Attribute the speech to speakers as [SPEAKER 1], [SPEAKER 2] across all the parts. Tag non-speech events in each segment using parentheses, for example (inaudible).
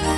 [SPEAKER 1] Cierre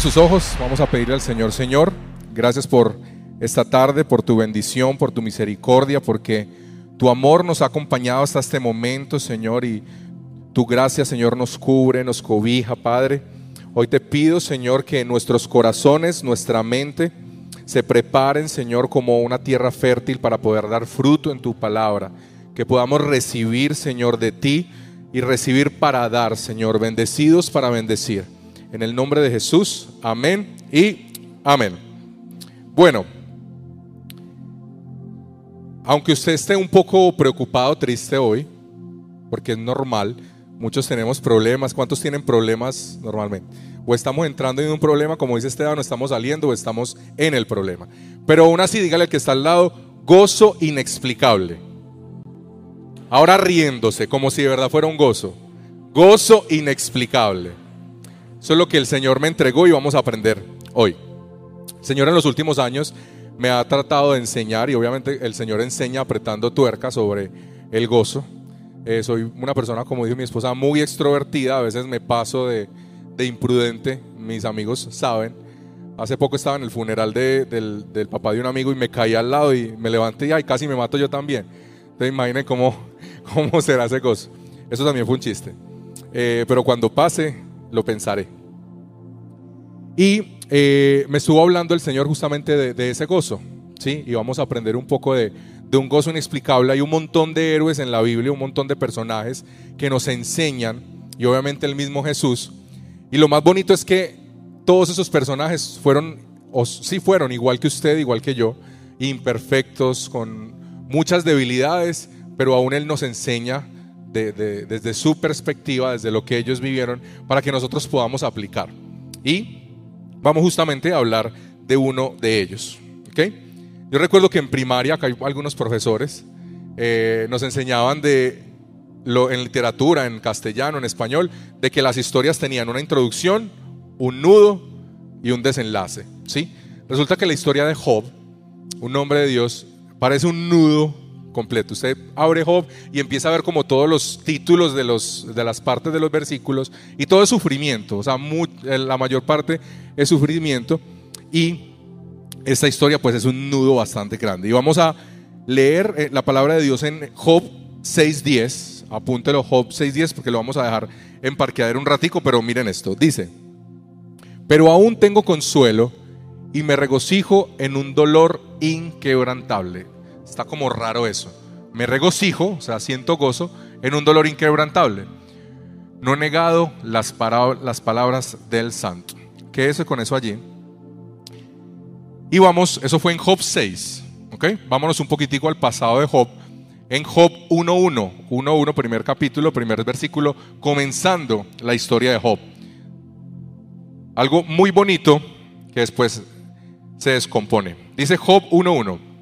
[SPEAKER 1] sus ojos, vamos a pedirle al Señor, Señor, gracias por esta tarde, por tu bendición, por tu misericordia, porque tu amor nos ha acompañado hasta este momento, Señor, y tu gracia, Señor, nos cubre, nos cobija, Padre. Hoy te pido, Señor, que nuestros corazones, nuestra mente, se preparen, Señor, como una tierra fértil para poder dar fruto en tu palabra. Que podamos recibir, Señor, de ti y recibir para dar, Señor, bendecidos para bendecir. En el nombre de Jesús, amén y amén. Bueno, aunque usted esté un poco preocupado, triste hoy, porque es normal, muchos tenemos problemas. ¿Cuántos tienen problemas normalmente? O estamos entrando en un problema, como dice Esteban, o estamos saliendo, o estamos en el problema. Pero aún así, dígale al que está al lado, gozo inexplicable. Ahora riéndose, como si de verdad fuera un gozo. Gozo inexplicable. Eso es lo que el Señor me entregó y vamos a aprender hoy. Señor en los últimos años me ha tratado de enseñar y obviamente el Señor enseña apretando tuerca sobre el gozo. Eh, soy una persona, como dijo mi esposa, muy extrovertida. A veces me paso de, imprudente. Mis amigos saben. Hace poco estaba en el funeral del, papá de un amigo y me caí al lado y me levanté y casi me mato yo también. Entonces imaginen cómo, (laughs) cómo será ese gozo. Eso también fue un chiste. Eh, pero cuando pase, lo pensaré. Y eh, me estuvo hablando el Señor justamente de, ese gozo, ¿sí? Y vamos a aprender un poco de, de, un gozo inexplicable. Hay un montón de héroes en la Biblia, un montón de personajes que nos enseñan, y obviamente el mismo Jesús. Y lo más bonito es que todos esos personajes fueron, o sí fueron, igual que usted, igual que yo, imperfectos, con muchas debilidades, pero aún Él nos enseña desde su perspectiva, desde lo que ellos vivieron, para que nosotros podamos aplicar. Y vamos justamente a hablar de uno de ellos. Yo recuerdo que en primaria, acá hay algunos profesores, eh, nos enseñaban de en literatura, en castellano, en español, de que las historias tenían una introducción, un nudo y un desenlace. ¿sí? Resulta que la historia de Job, un hombre de Dios, parece un nudo completo. Usted abre Job y empieza a ver como todos los títulos de, los, de las partes de los versículos y todo es sufrimiento, o sea, eh, la mayor parte es sufrimiento y esta historia pues es un nudo bastante grande. Y vamos a leer eh, la palabra de Dios en Job 6.10, apúntelo Job 6.10 porque lo vamos a dejar en parqueadero un ratico, pero miren esto, dice, pero aún tengo consuelo y me regocijo en un dolor inquebrantable Está como raro eso. Me regocijo, o sea, siento gozo en un dolor inquebrantable. No he negado las, palabras del santo. Quédese con eso allí. Y vamos, eso fue en Job 6. ¿ok? Vámonos un poquitico al pasado de Job. En Job 1.1, 1.1, primer capítulo, primer versículo, comenzando la historia de Job. Algo muy bonito que después se descompone. Dice Job 1.1.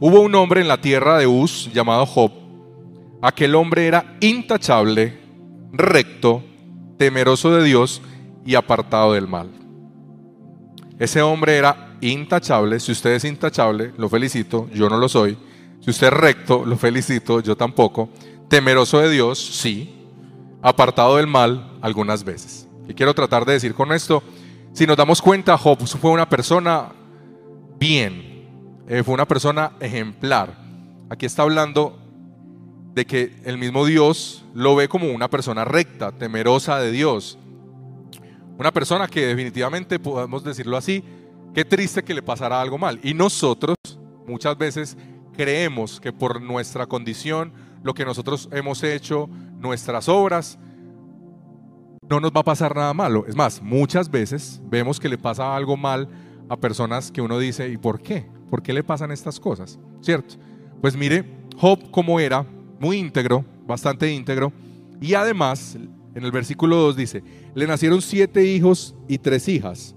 [SPEAKER 1] Hubo un hombre en la tierra de Uz llamado Job. Aquel hombre era intachable, recto, temeroso de Dios y apartado del mal. Ese hombre era intachable. Si usted es intachable, lo felicito, yo no lo soy. Si usted es recto, lo felicito, yo tampoco. Temeroso de Dios, sí. Apartado del mal, algunas veces. Y quiero tratar de decir con esto, si nos damos cuenta, Job fue una persona bien, eh, fue una persona ejemplar. Aquí está hablando de que el mismo Dios lo ve como una persona recta, temerosa de Dios. Una persona que definitivamente, podemos decirlo así, qué triste que le pasara algo mal. Y nosotros muchas veces creemos que por nuestra condición, lo que nosotros hemos hecho, nuestras obras, no nos va a pasar nada malo. Es más, muchas veces vemos que le pasa algo mal a personas que uno dice, ¿y por qué? ¿Por qué le pasan estas cosas? ¿Cierto? Pues mire, Job como era, muy íntegro, bastante íntegro, y además, en el versículo 2 dice, le nacieron siete hijos y tres hijas,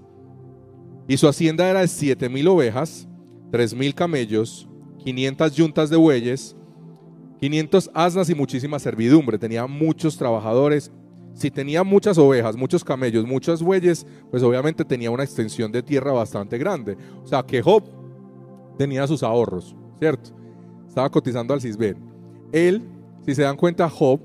[SPEAKER 1] y su hacienda era de siete mil ovejas, tres mil camellos, quinientas yuntas de bueyes, 500 asnas y muchísima servidumbre. Tenía muchos trabajadores. Si tenía muchas ovejas, muchos camellos, muchos bueyes, pues obviamente tenía una extensión de tierra bastante grande. O sea que Job tenía sus ahorros, ¿cierto? Estaba cotizando al Cisben. Él, si se dan cuenta, Job,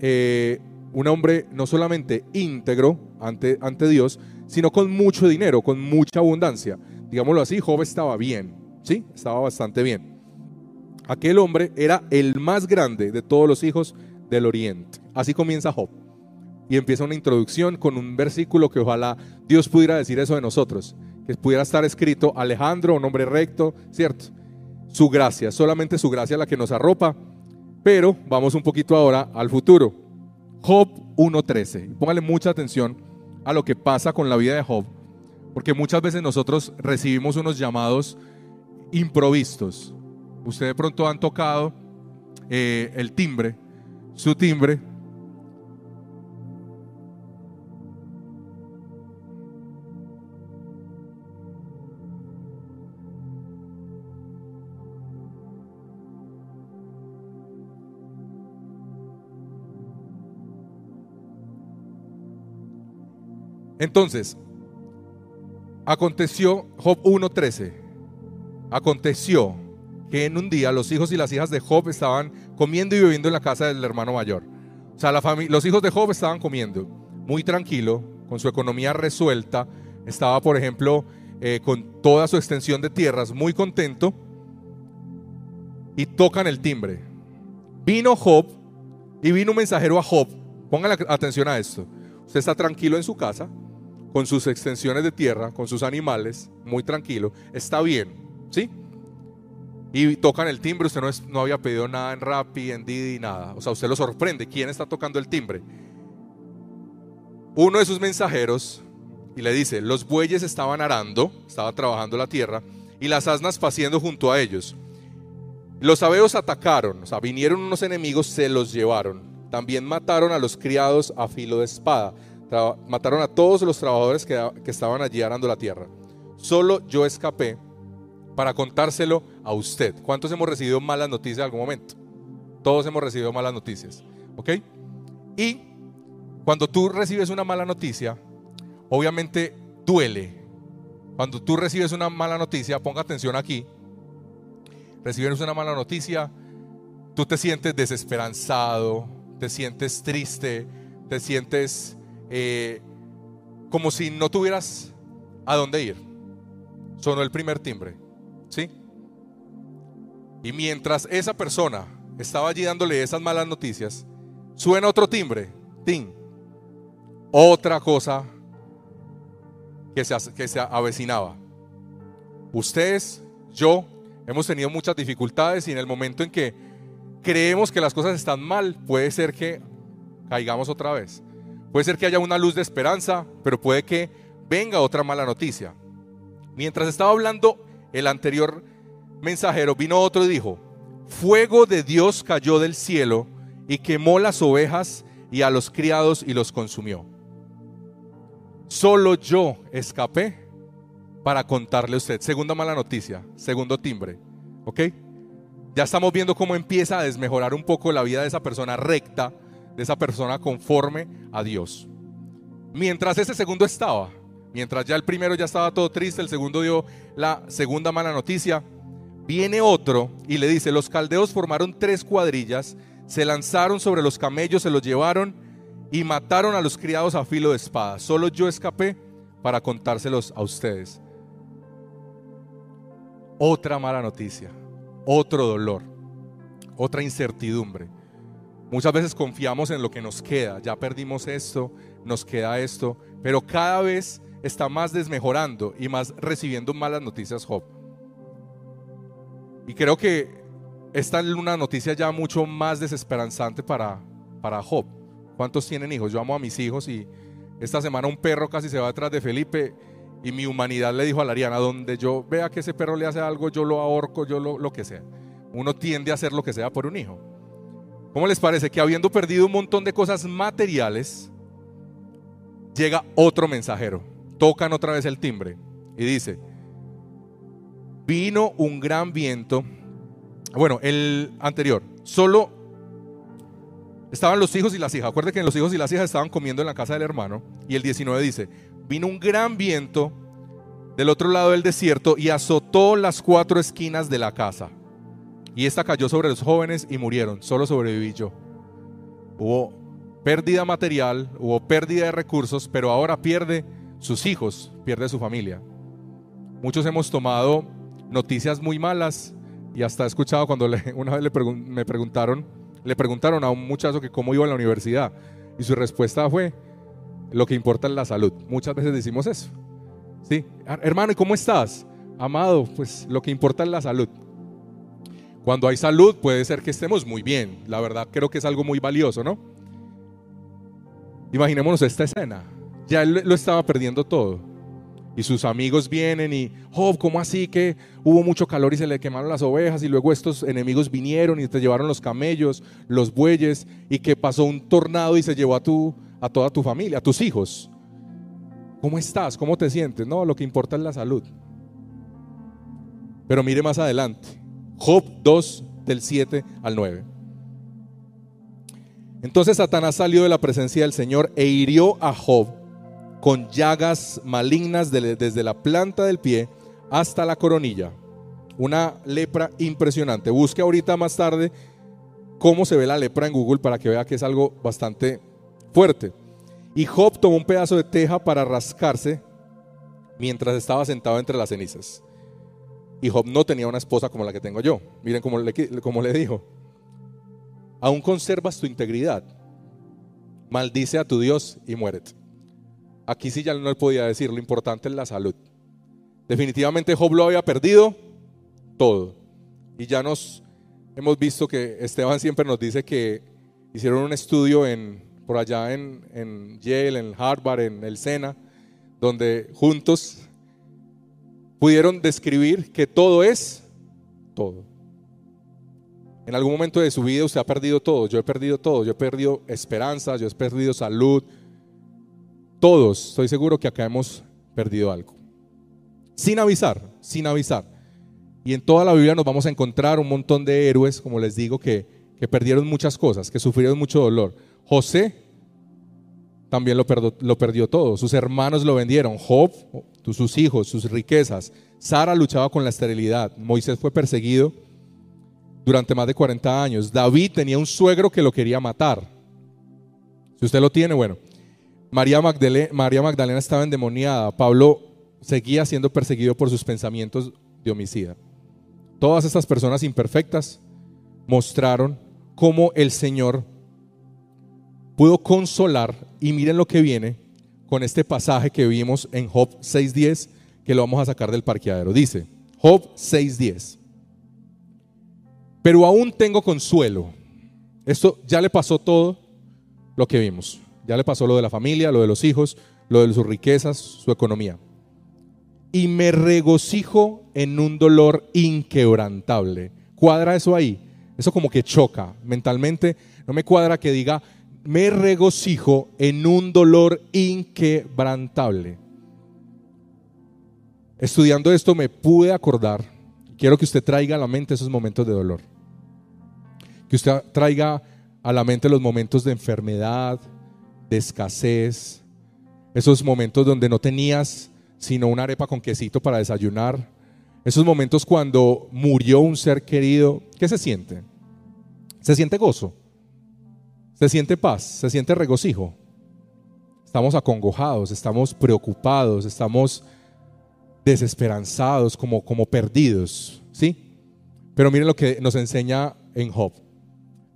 [SPEAKER 1] eh, un hombre no solamente íntegro ante, ante Dios, sino con mucho dinero, con mucha abundancia. Digámoslo así, Job estaba bien, ¿sí? Estaba bastante bien. Aquel hombre era el más grande de todos los hijos del oriente. Así comienza Job. Y empieza una introducción con un versículo que ojalá Dios pudiera decir eso de nosotros. Pudiera estar escrito Alejandro, un recto, ¿cierto? Su gracia, solamente su gracia la que nos arropa. Pero vamos un poquito ahora al futuro. Job 1.13. Póngale mucha atención a lo que pasa con la vida de Job. Porque muchas veces nosotros recibimos unos llamados improvistos. Ustedes de pronto han tocado eh, el timbre, su timbre. Entonces, aconteció Job 1.13. Aconteció que en un día los hijos y las hijas de Job estaban comiendo y bebiendo en la casa del hermano mayor. O sea, los hijos de Job estaban comiendo muy tranquilo, con su economía resuelta. Estaba, por ejemplo, eh, con toda su extensión de tierras, muy contento. Y tocan el timbre. Vino Job y vino un mensajero a Job. Pongan atención a esto. Usted está tranquilo en su casa, con sus extensiones de tierra, con sus animales, muy tranquilo. Está bien, ¿sí? y tocan el timbre, usted no, no había pedido nada en Rappi, en Didi, nada. O sea, usted lo sorprende. ¿Quién está tocando el timbre? Uno de sus mensajeros y le dice, los bueyes estaban arando, estaba trabajando la tierra, y las asnas paciendo junto a ellos. Los abeos atacaron, o sea, vinieron unos enemigos, se los llevaron. También mataron a los criados a filo de espada. Mataron a todos los trabajadores que, estaban allí arando la tierra. Solo yo escapé para contárselo a usted. ¿Cuántos hemos recibido malas noticias en algún momento? Todos hemos recibido malas noticias. ¿Ok? Y cuando tú recibes una mala noticia, obviamente duele. Cuando tú recibes una mala noticia, ponga atención aquí. Recibes una mala noticia, tú te sientes desesperanzado, te sientes triste, te sientes eh, como si no tuvieras a dónde ir. Sonó el primer timbre. ¿Sí? Y mientras esa persona estaba allí dándole esas malas noticias, suena otro timbre, ¡Tin! Otra cosa que se, que se avecinaba. Ustedes, yo, hemos tenido muchas dificultades y en el momento en que creemos que las cosas están mal, puede ser que caigamos otra vez. Puede ser que haya una luz de esperanza, pero puede que venga otra mala noticia. Mientras estaba hablando el anterior mensajero, vino otro y dijo, fuego de Dios cayó del cielo y quemó las ovejas y a los criados y los consumió. Solo yo escapé para contarle a usted. Segunda mala noticia, segundo timbre. ¿Ok? Ya estamos viendo cómo empieza a desmejorar un poco la vida de esa persona recta, de esa persona conforme a Dios. Mientras ese segundo estaba, Mientras ya el primero ya estaba todo triste, el segundo dio la segunda mala noticia. Viene otro y le dice, los caldeos formaron tres cuadrillas, se lanzaron sobre los camellos, se los llevaron y mataron a los criados a filo de espada. Solo yo escapé para contárselos a ustedes. Otra mala noticia, otro dolor, otra incertidumbre. Muchas veces confiamos en lo que nos queda, ya perdimos esto, nos queda esto, pero cada vez está más desmejorando y más recibiendo malas noticias Job. Y creo que esta es una noticia ya mucho más desesperanzante para, para Job. ¿Cuántos tienen hijos? Yo amo a mis hijos y esta semana un perro casi se va detrás de Felipe y mi humanidad le dijo a la Ariana, donde yo vea que ese perro le hace algo, yo lo ahorco, yo lo, lo que sea. Uno tiende a hacer lo que sea por un hijo. ¿Cómo les parece que habiendo perdido un montón de cosas materiales, llega otro mensajero? tocan otra vez el timbre y dice, vino un gran viento. Bueno, el anterior, solo estaban los hijos y las hijas. Acuérdense que los hijos y las hijas estaban comiendo en la casa del hermano. Y el 19 dice, vino un gran viento del otro lado del desierto y azotó las cuatro esquinas de la casa. Y esta cayó sobre los jóvenes y murieron. Solo sobreviví yo. Hubo pérdida material, hubo pérdida de recursos, pero ahora pierde sus hijos, pierde su familia. Muchos hemos tomado noticias muy malas y hasta he escuchado cuando (laughs) una vez me preguntaron, le preguntaron a un muchacho que cómo iba a la universidad y su respuesta fue, lo que importa es la salud. Muchas veces decimos eso. Sí, hermano, ¿y cómo estás? Amado, pues lo que importa es la salud. Cuando hay salud puede ser que estemos muy bien. La verdad creo que es algo muy valioso, ¿no? Imaginémonos esta escena. Ya él lo estaba perdiendo todo. Y sus amigos vienen y, Job, ¿cómo así que hubo mucho calor y se le quemaron las ovejas? Y luego estos enemigos vinieron y te llevaron los camellos, los bueyes, y que pasó un tornado y se llevó a, tu, a toda tu familia, a tus hijos. ¿Cómo estás? ¿Cómo te sientes? No, lo que importa es la salud. Pero mire más adelante. Job 2 del 7 al 9. Entonces Satanás salió de la presencia del Señor e hirió a Job con llagas malignas desde la planta del pie hasta la coronilla. Una lepra impresionante. Busque ahorita más tarde cómo se ve la lepra en Google para que vea que es algo bastante fuerte. Y Job tomó un pedazo de teja para rascarse mientras estaba sentado entre las cenizas. Y Job no tenía una esposa como la que tengo yo. Miren cómo le, cómo le dijo aún conservas tu integridad. Maldice a tu Dios y muérete. Aquí sí ya no le podía decir, lo importante es la salud. Definitivamente Job lo había perdido todo. Y ya nos hemos visto que Esteban siempre nos dice que hicieron un estudio en, por allá en, en Yale, en Harvard, en el Sena, donde juntos pudieron describir que todo es todo. En algún momento de su vida usted ha perdido todo. Yo he perdido todo. Yo he perdido esperanza, yo he perdido salud. Todos, estoy seguro que acá hemos perdido algo. Sin avisar, sin avisar. Y en toda la Biblia nos vamos a encontrar un montón de héroes, como les digo, que, que perdieron muchas cosas, que sufrieron mucho dolor. José también lo, lo perdió todo. Sus hermanos lo vendieron. Job, sus hijos, sus riquezas. Sara luchaba con la esterilidad. Moisés fue perseguido durante más de 40 años. David tenía un suegro que lo quería matar. Si usted lo tiene, bueno. María Magdalena, María Magdalena estaba endemoniada. Pablo seguía siendo perseguido por sus pensamientos de homicida. Todas estas personas imperfectas mostraron cómo el Señor pudo consolar, y miren lo que viene con este pasaje que vimos en Job 6.10, que lo vamos a sacar del parqueadero. Dice, Job 6.10 pero aún tengo consuelo. Esto ya le pasó todo lo que vimos. Ya le pasó lo de la familia, lo de los hijos, lo de sus riquezas, su economía. Y me regocijo en un dolor inquebrantable. ¿Cuadra eso ahí? Eso como que choca mentalmente. No me cuadra que diga, me regocijo en un dolor inquebrantable. Estudiando esto me pude acordar, quiero que usted traiga a la mente esos momentos de dolor que usted traiga a la mente los momentos de enfermedad, de escasez, esos momentos donde no tenías sino una arepa con quesito para desayunar, esos momentos cuando murió un ser querido, ¿qué se siente? Se siente gozo, se siente paz, se siente regocijo. Estamos acongojados, estamos preocupados, estamos desesperanzados, como, como perdidos, ¿sí? Pero miren lo que nos enseña en Job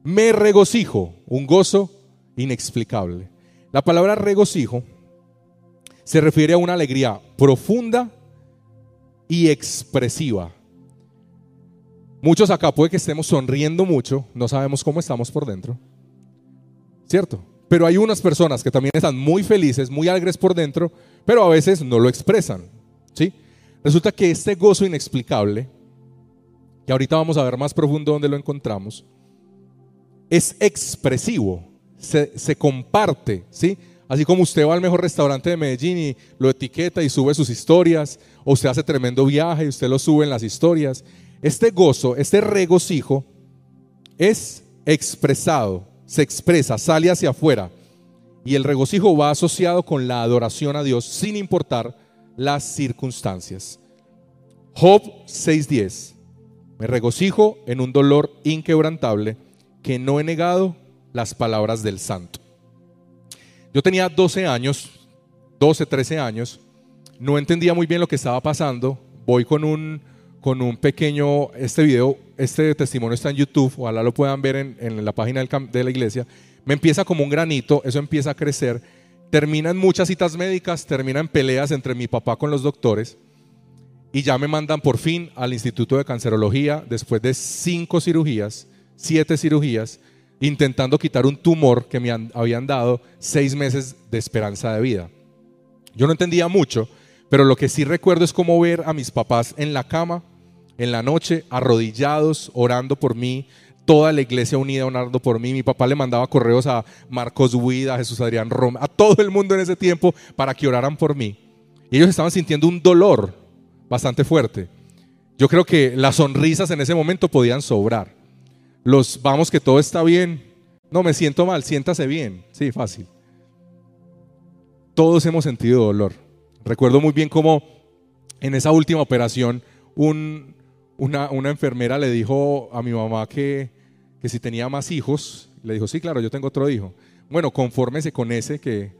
[SPEAKER 1] me regocijo, un gozo inexplicable. La palabra regocijo se refiere a una alegría profunda y expresiva. Muchos acá puede que estemos sonriendo mucho, no sabemos cómo estamos por dentro. ¿Cierto? Pero hay unas personas que también están muy felices, muy alegres por dentro, pero a veces no lo expresan. ¿Sí? Resulta que este gozo inexplicable, que ahorita vamos a ver más profundo dónde lo encontramos, es expresivo, se, comparte, ¿sí? Así como usted va al mejor restaurante de Medellín y lo etiqueta y sube sus historias, o usted hace tremendo viaje y usted lo sube en las historias. Este gozo, este regocijo, es expresado, se expresa, sale hacia afuera. Y el regocijo va asociado con la adoración a Dios sin importar las circunstancias. Job 6:10. Me regocijo en un dolor inquebrantable que no he negado las palabras del santo. Yo tenía 12 años, 12, 13 años, no entendía muy bien lo que estaba pasando. Voy con un, con un pequeño, este video, este testimonio está en YouTube, ojalá lo puedan ver en, en la página de la iglesia. Me empieza como un granito, eso empieza a crecer, termina en muchas citas médicas, termina en peleas entre mi papá con los doctores y ya me mandan por fin al Instituto de Cancerología después de cinco cirugías, siete cirugías, intentando quitar un tumor que me habían dado seis meses de esperanza de vida. Yo no entendía mucho, pero lo que sí recuerdo es cómo ver a mis papás en la cama, en la noche, arrodillados, orando por mí, toda la iglesia unida orando por mí. Mi papá le mandaba correos a Marcos Huida, a Jesús Adrián Roma, a todo el mundo en ese tiempo para que oraran por mí. Y ellos estaban sintiendo un dolor bastante fuerte. Yo creo que las sonrisas en ese momento podían sobrar. Los vamos que todo está bien. No, me siento mal, siéntase bien. Sí, fácil. Todos hemos sentido dolor. Recuerdo muy bien cómo en esa última operación una, una, enfermera le dijo a mi mamá que, que si tenía más hijos. Le dijo, sí, claro, yo tengo otro hijo. Bueno, confórmese con ese que,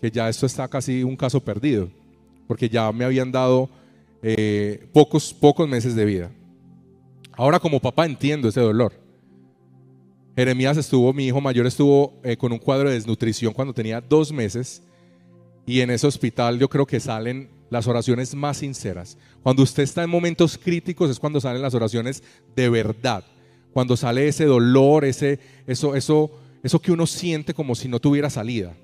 [SPEAKER 1] que ya esto está casi un caso perdido. Porque ya me habían dado eh, pocos, pocos meses de vida. Ahora como papá entiendo ese dolor. Jeremías estuvo, mi hijo mayor estuvo eh, con un cuadro de desnutrición cuando tenía dos meses y en ese hospital yo creo que salen las oraciones más sinceras. Cuando usted está en momentos críticos es cuando salen las oraciones de verdad. Cuando sale ese dolor, ese, eso, eso, eso que uno siente como si no tuviera salida.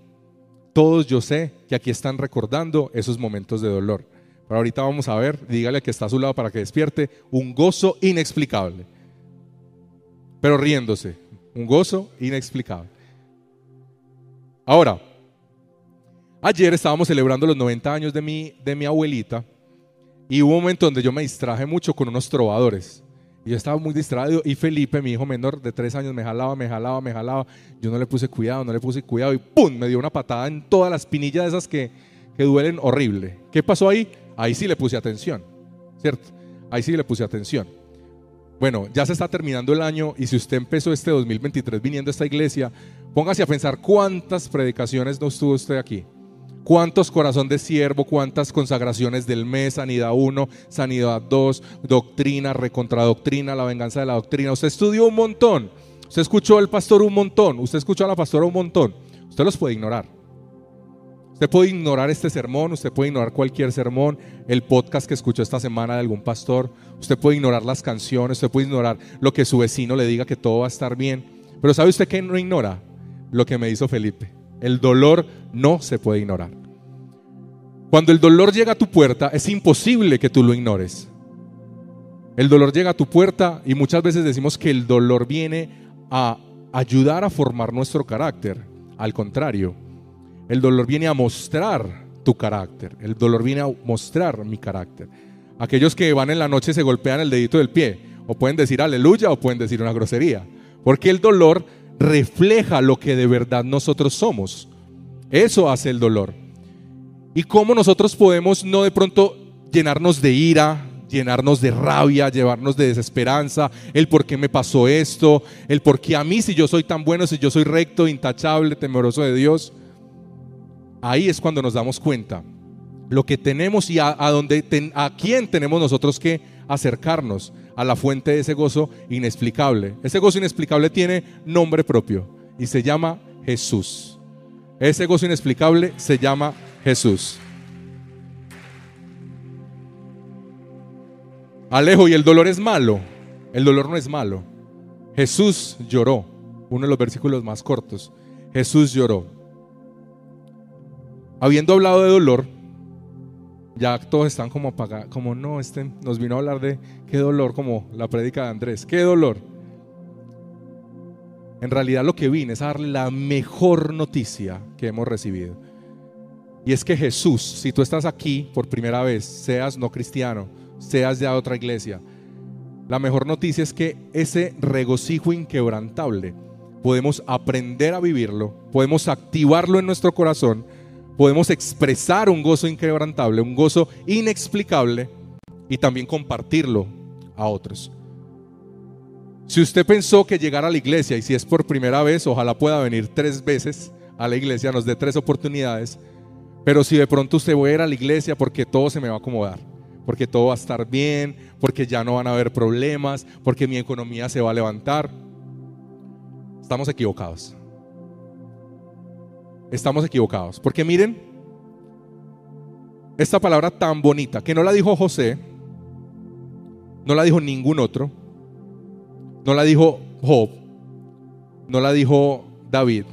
[SPEAKER 1] Todos yo sé que aquí están recordando esos momentos de dolor. Pero ahorita vamos a ver, dígale que está a su lado para que despierte, un gozo inexplicable. Pero riéndose, un gozo inexplicable. Ahora, ayer estábamos celebrando los 90 años de mi, de mi abuelita y hubo un momento donde yo me distraje mucho con unos trovadores. Y yo estaba muy distraído y Felipe, mi hijo menor de tres años, me jalaba, me jalaba, me jalaba. Yo no le puse cuidado, no le puse cuidado y ¡pum! Me dio una patada en todas las pinillas de esas que, que duelen horrible. ¿Qué pasó ahí? Ahí sí le puse atención, ¿cierto? Ahí sí le puse atención. Bueno, ya se está terminando el año y si usted empezó este 2023 viniendo a esta iglesia, póngase a pensar cuántas predicaciones no estuvo usted aquí. ¿Cuántos corazón de siervo, cuántas consagraciones del mes, sanidad 1, sanidad 2, doctrina, recontradoctrina, la venganza de la doctrina? Usted estudió un montón, usted escuchó al pastor un montón, usted escuchó a la pastora un montón. Usted los puede ignorar. Usted puede ignorar este sermón, usted puede ignorar cualquier sermón, el podcast que escuchó esta semana de algún pastor, usted puede ignorar las canciones, usted puede ignorar lo que su vecino le diga que todo va a estar bien. Pero ¿sabe usted qué no ignora? Lo que me hizo Felipe. El dolor no se puede ignorar. Cuando el dolor llega a tu puerta, es imposible que tú lo ignores. El dolor llega a tu puerta y muchas veces decimos que el dolor viene a ayudar a formar nuestro carácter. Al contrario, el dolor viene a mostrar tu carácter. El dolor viene a mostrar mi carácter. Aquellos que van en la noche se golpean el dedito del pie. O pueden decir aleluya o pueden decir una grosería. Porque el dolor refleja lo que de verdad nosotros somos. Eso hace el dolor. Y cómo nosotros podemos no de pronto llenarnos de ira, llenarnos de rabia, llevarnos de desesperanza, el por qué me pasó esto, el por qué a mí si yo soy tan bueno, si yo soy recto, intachable, temeroso de Dios. Ahí es cuando nos damos cuenta lo que tenemos y a, dónde a quién tenemos nosotros que acercarnos a la fuente de ese gozo inexplicable. Ese gozo inexplicable tiene nombre propio y se llama Jesús. Ese gozo inexplicable se llama Jesús. Alejo, y el dolor es malo. El dolor no es malo. Jesús lloró. Uno de los versículos más cortos. Jesús lloró. Habiendo hablado de dolor, ya todos están como apagados, como no, este nos vino a hablar de qué dolor, como la prédica de Andrés, qué dolor. En realidad lo que vine es a darle la mejor noticia que hemos recibido. Y es que Jesús, si tú estás aquí por primera vez, seas no cristiano, seas de otra iglesia, la mejor noticia es que ese regocijo inquebrantable podemos aprender a vivirlo, podemos activarlo en nuestro corazón, podemos expresar un gozo inquebrantable, un gozo inexplicable y también compartirlo a otros. Si usted pensó que llegar a la iglesia, y si es por primera vez, ojalá pueda venir tres veces a la iglesia, nos dé tres oportunidades, pero si de pronto usted va a ir a la iglesia porque todo se me va a acomodar, porque todo va a estar bien, porque ya no van a haber problemas, porque mi economía se va a levantar, estamos equivocados. Estamos equivocados. Porque miren, esta palabra tan bonita, que no la dijo José, no la dijo ningún otro, no la dijo Job, no la dijo David,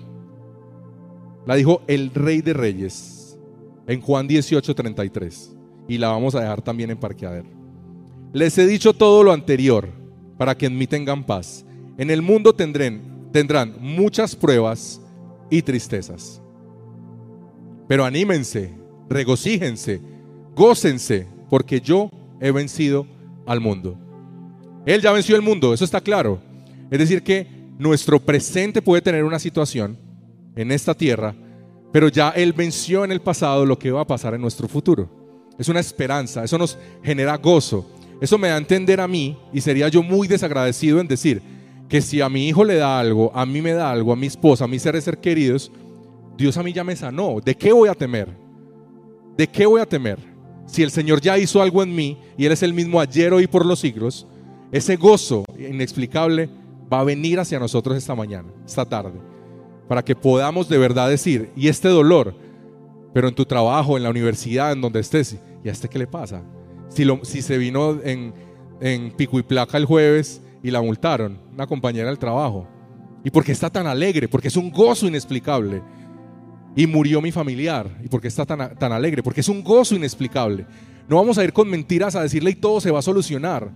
[SPEAKER 1] la dijo el Rey de Reyes en Juan 18:33 y la vamos a dejar también en parqueadero. Les he dicho todo lo anterior para que en mí tengan paz. En el mundo tendrán, tendrán muchas pruebas y tristezas. Pero anímense, regocíjense, gócense, porque yo he vencido al mundo. Él ya venció el mundo, eso está claro. Es decir, que nuestro presente puede tener una situación en esta tierra, pero ya Él venció en el pasado lo que va a pasar en nuestro futuro. Es una esperanza, eso nos genera gozo. Eso me da a entender a mí, y sería yo muy desagradecido en decir que si a mi hijo le da algo, a mí me da algo, a mi esposa, a mis seres queridos, Dios a mí ya me sanó. ¿De qué voy a temer? ¿De qué voy a temer? Si el Señor ya hizo algo en mí y Él es el mismo ayer, hoy por los siglos, ese gozo inexplicable va a venir hacia nosotros esta mañana, esta tarde, para que podamos de verdad decir, y este dolor, pero en tu trabajo, en la universidad, en donde estés, ¿y a este qué le pasa? Si, lo, si se vino en, en pico y placa el jueves y la multaron, una compañera del trabajo, y porque está tan alegre, porque es un gozo inexplicable y murió mi familiar. ¿Y por qué está tan, tan alegre? Porque es un gozo inexplicable. No vamos a ir con mentiras a decirle y todo se va a solucionar.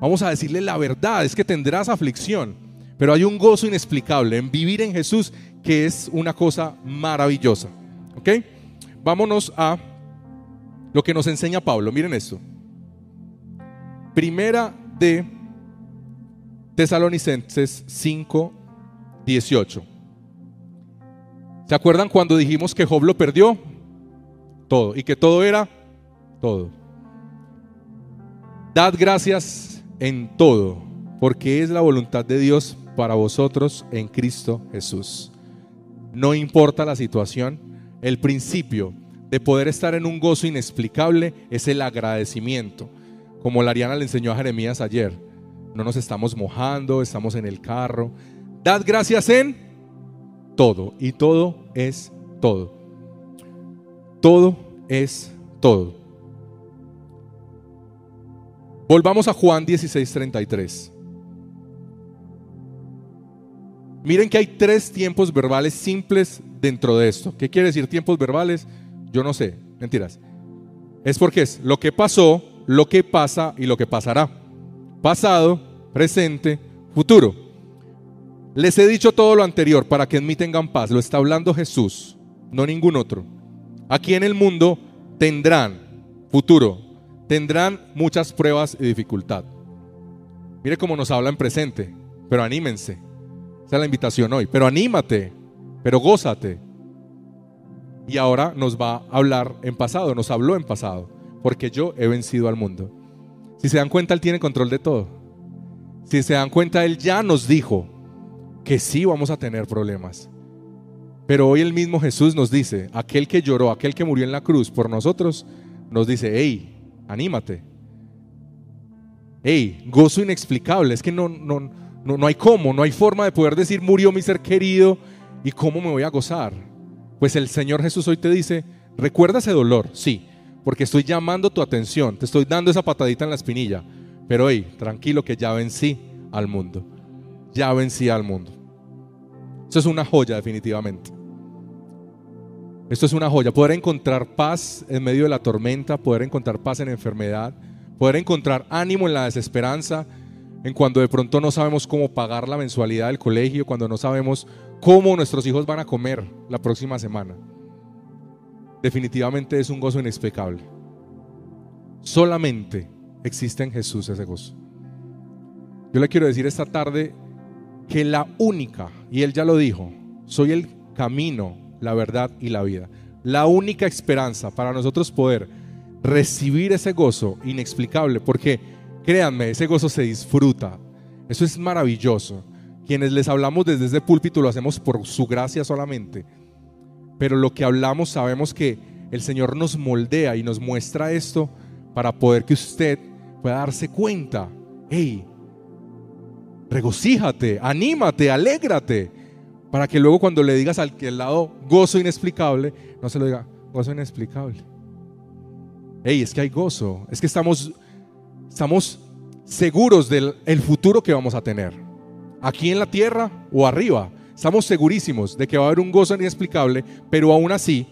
[SPEAKER 1] Vamos a decirle la verdad, es que tendrás aflicción, pero hay un gozo inexplicable en vivir en Jesús que es una cosa maravillosa. ¿Ok? Vámonos a lo que nos enseña Pablo. Miren esto. Primera de Tesalonicenses 5, 18. ¿Se acuerdan cuando dijimos que Job lo perdió? Todo. Y que todo era todo. Dad gracias en todo, porque es la voluntad de Dios para vosotros en Cristo Jesús. No importa la situación, el principio de poder estar en un gozo inexplicable es el agradecimiento. Como la Ariana le enseñó a Jeremías ayer. No nos estamos mojando, estamos en el carro. Dad gracias en todo. Y todo es todo. Todo es todo. Volvamos a Juan 16:33. Miren que hay tres tiempos verbales simples dentro de esto. ¿Qué quiere decir tiempos verbales? Yo no sé, mentiras. Es porque es lo que pasó, lo que pasa y lo que pasará. Pasado, presente, futuro. Les he dicho todo lo anterior para que en paz. Lo está hablando Jesús, no ningún otro. Aquí en el mundo tendrán, futuro, tendrán muchas pruebas y dificultad. Mire cómo nos habla en presente, pero anímense. Esa es la invitación hoy. Pero anímate, pero gózate. Y ahora nos va a hablar en pasado, nos habló en pasado, porque yo he vencido al mundo. Si se dan cuenta, Él tiene control de todo. Si se dan cuenta, Él ya nos dijo, que sí vamos a tener problemas. Pero hoy el mismo Jesús nos dice, aquel que lloró, aquel que murió en la cruz por nosotros, nos dice, hey, anímate. Hey, gozo inexplicable, es que no, no, no, no hay cómo, no hay forma de poder decir, murió mi ser querido y cómo me voy a gozar. Pues el Señor Jesús hoy te dice, recuerda ese dolor, sí, porque estoy llamando tu atención, te estoy dando esa patadita en la espinilla, pero hey, tranquilo que ya vencí al mundo ya vencía al mundo. Eso es una joya definitivamente. Esto es una joya. Poder encontrar paz en medio de la tormenta, poder encontrar paz en enfermedad, poder encontrar ánimo en la desesperanza, en cuando de pronto no sabemos cómo pagar la mensualidad del colegio, cuando no sabemos cómo nuestros hijos van a comer la próxima semana. Definitivamente es un gozo inexplicable. Solamente existe en Jesús ese gozo. Yo le quiero decir esta tarde que la única, y él ya lo dijo, soy el camino, la verdad y la vida. La única esperanza para nosotros poder recibir ese gozo inexplicable, porque créanme, ese gozo se disfruta. Eso es maravilloso. Quienes les hablamos desde ese púlpito lo hacemos por su gracia solamente. Pero lo que hablamos sabemos que el Señor nos moldea y nos muestra esto para poder que usted pueda darse cuenta. Hey, regocíjate, anímate, alégrate. Para que luego cuando le digas al que al lado gozo inexplicable, no se lo diga gozo inexplicable. Hey, es que hay gozo, es que estamos, estamos seguros del el futuro que vamos a tener. Aquí en la tierra o arriba. Estamos segurísimos de que va a haber un gozo inexplicable, pero aún así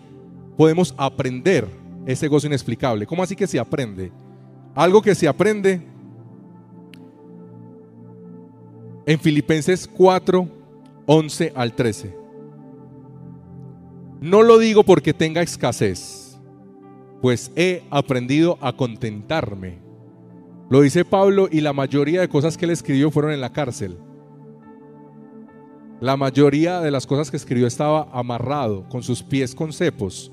[SPEAKER 1] podemos aprender ese gozo inexplicable. ¿Cómo así que se aprende? Algo que se aprende en Filipenses 4, 11 al 13. No lo digo porque tenga escasez, pues he aprendido a contentarme. Lo dice Pablo y la mayoría de cosas que él escribió fueron en la cárcel. La mayoría de las cosas que escribió estaba amarrado con sus pies con cepos.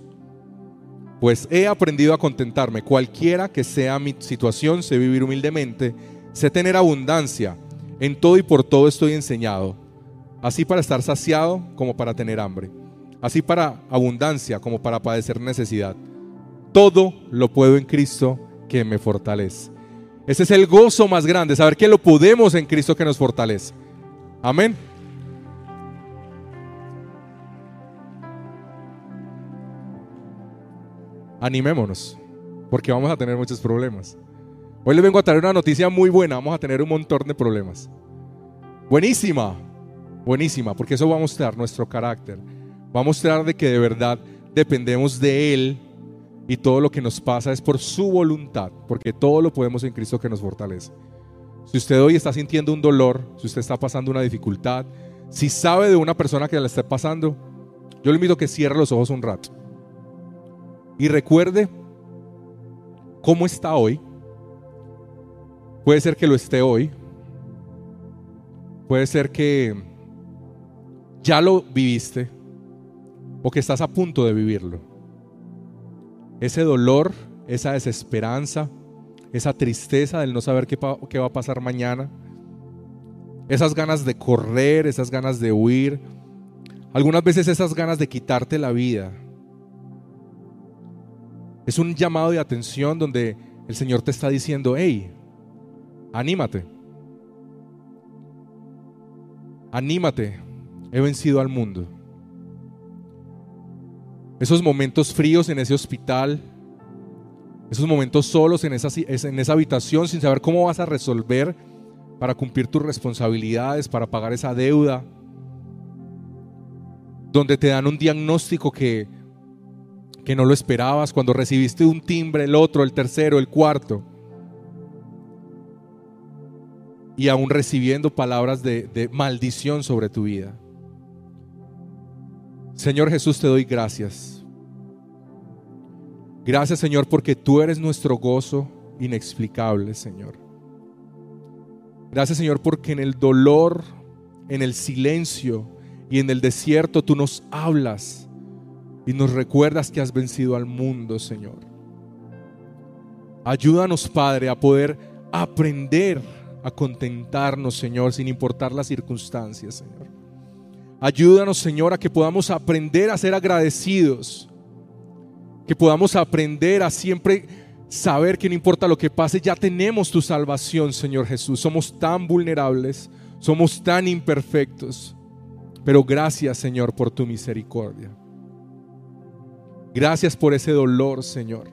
[SPEAKER 1] Pues he aprendido a contentarme, cualquiera que sea mi situación, sé vivir humildemente, sé tener abundancia en todo y por todo estoy enseñado, así para estar saciado como para tener hambre, así para abundancia como para padecer necesidad. Todo lo puedo en Cristo que me fortalece. Ese es el gozo más grande, saber que lo podemos en Cristo que nos fortalece. Amén. Animémonos, porque vamos a tener muchos problemas. Hoy les vengo a traer una noticia muy buena. Vamos a tener un montón de problemas. Buenísima, buenísima, porque eso va a mostrar nuestro carácter. Va a mostrar de que de verdad dependemos de Él y todo lo que nos pasa es por su voluntad, porque todo lo podemos en Cristo que nos fortalece. Si usted hoy está sintiendo un dolor, si usted está pasando una dificultad, si sabe de una persona que la está pasando, yo le invito a que cierre los ojos un rato y recuerde cómo está hoy Puede ser que lo esté hoy. Puede ser que ya lo viviste o que estás a punto de vivirlo. Ese dolor, esa desesperanza, esa tristeza del no saber qué, qué va a pasar mañana, esas ganas de correr, esas ganas de huir, algunas veces esas ganas de quitarte la vida. Es un llamado de atención donde el Señor te está diciendo, hey, Anímate. Anímate. He vencido al mundo. Esos momentos fríos en ese hospital, esos momentos solos en esa, habitación sin saber cómo vas a resolver para cumplir tus responsabilidades, para pagar esa deuda, donde te dan un diagnóstico que, que no lo esperabas, cuando recibiste un timbre, el otro, el tercero, el cuarto. Y aún recibiendo palabras de, maldición sobre tu vida. Señor Jesús, te doy gracias. Gracias Señor porque tú eres nuestro gozo inexplicable, Señor. Gracias Señor porque en el dolor, en el silencio y en el desierto tú nos hablas y nos recuerdas que has vencido al mundo, Señor. Ayúdanos, Padre, a poder aprender a contentarnos, Señor, sin importar las circunstancias, Señor. Ayúdanos, Señor, a que podamos aprender a ser agradecidos, que podamos aprender a siempre saber que no importa lo que pase, ya tenemos tu salvación, Señor Jesús. Somos tan vulnerables, somos tan imperfectos, pero gracias, Señor, por tu misericordia. Gracias por ese dolor, Señor.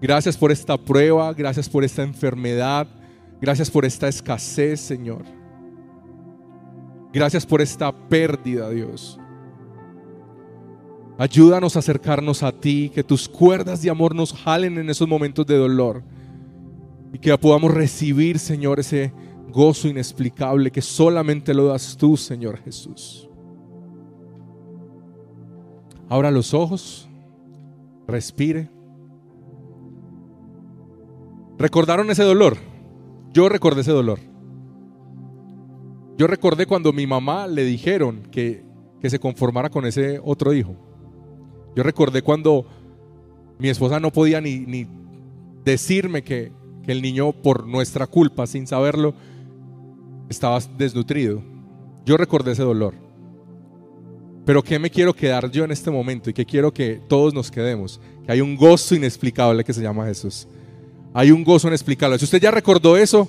[SPEAKER 1] Gracias por esta prueba, gracias por esta enfermedad, Gracias por esta escasez, Señor. Gracias por esta pérdida, Dios. Ayúdanos a acercarnos a ti, que tus cuerdas de amor nos jalen en esos momentos de dolor y que podamos recibir, Señor, ese gozo inexplicable que solamente lo das tú, Señor Jesús. Abra los ojos, respire. ¿Recordaron ese dolor? Yo recordé ese dolor. Yo recordé cuando mi mamá le dijeron que, que se conformara con ese otro hijo. Yo recordé cuando mi esposa no podía ni, ni decirme que, que el niño por nuestra culpa, sin saberlo, estaba desnutrido. Yo recordé ese dolor. Pero ¿qué me quiero quedar yo en este momento y qué quiero que todos nos quedemos? Que hay un gozo inexplicable que se llama Jesús. Hay un gozo inexplicable. Si usted ya recordó eso,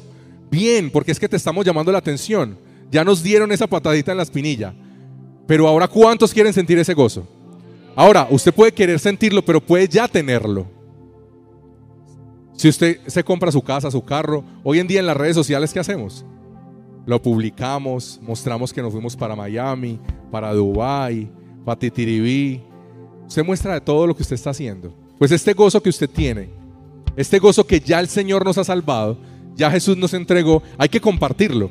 [SPEAKER 1] bien, porque es que te estamos llamando la atención. Ya nos dieron esa patadita en la espinilla. Pero ahora, ¿cuántos quieren sentir ese gozo? Ahora, usted puede querer sentirlo, pero puede ya tenerlo. Si usted se compra su casa, su carro, hoy en día en las redes sociales, ¿qué hacemos? Lo publicamos, mostramos que nos fuimos para Miami, para Dubai, para Titiribí. Usted muestra de todo lo que usted está haciendo. Pues este gozo que usted tiene, este gozo que ya el Señor nos ha salvado, ya Jesús nos entregó, hay que compartirlo.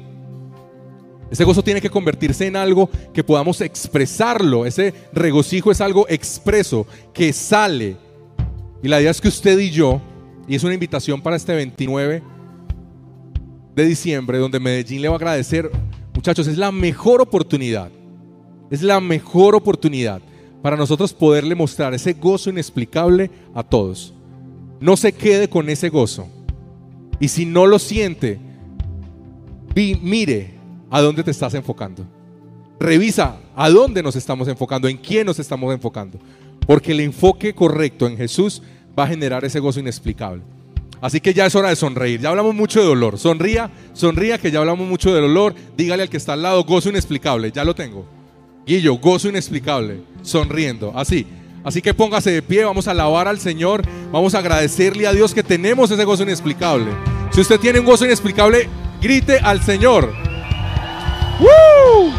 [SPEAKER 1] Ese gozo tiene que convertirse en algo que podamos expresarlo. Ese regocijo es algo expreso, que sale. Y la idea es que usted y yo, y es una invitación para este 29 de diciembre, donde Medellín le va a agradecer, muchachos, es la mejor oportunidad, es la mejor oportunidad para nosotros poderle mostrar ese gozo inexplicable a todos. No se quede con ese gozo. Y si no lo siente, mire a dónde te estás enfocando. Revisa a dónde nos estamos enfocando, en quién nos estamos enfocando. Porque el enfoque correcto en Jesús va a generar ese gozo inexplicable. Así que ya es hora de sonreír. Ya hablamos mucho de dolor. Sonría, sonría que ya hablamos mucho de dolor. Dígale al que está al lado, gozo inexplicable. Ya lo tengo. Guillo, gozo inexplicable. Sonriendo. Así. Así que póngase de pie, vamos a alabar al Señor, vamos a agradecerle a Dios que tenemos ese gozo inexplicable. Si usted tiene un gozo inexplicable, grite al Señor. ¡Woo!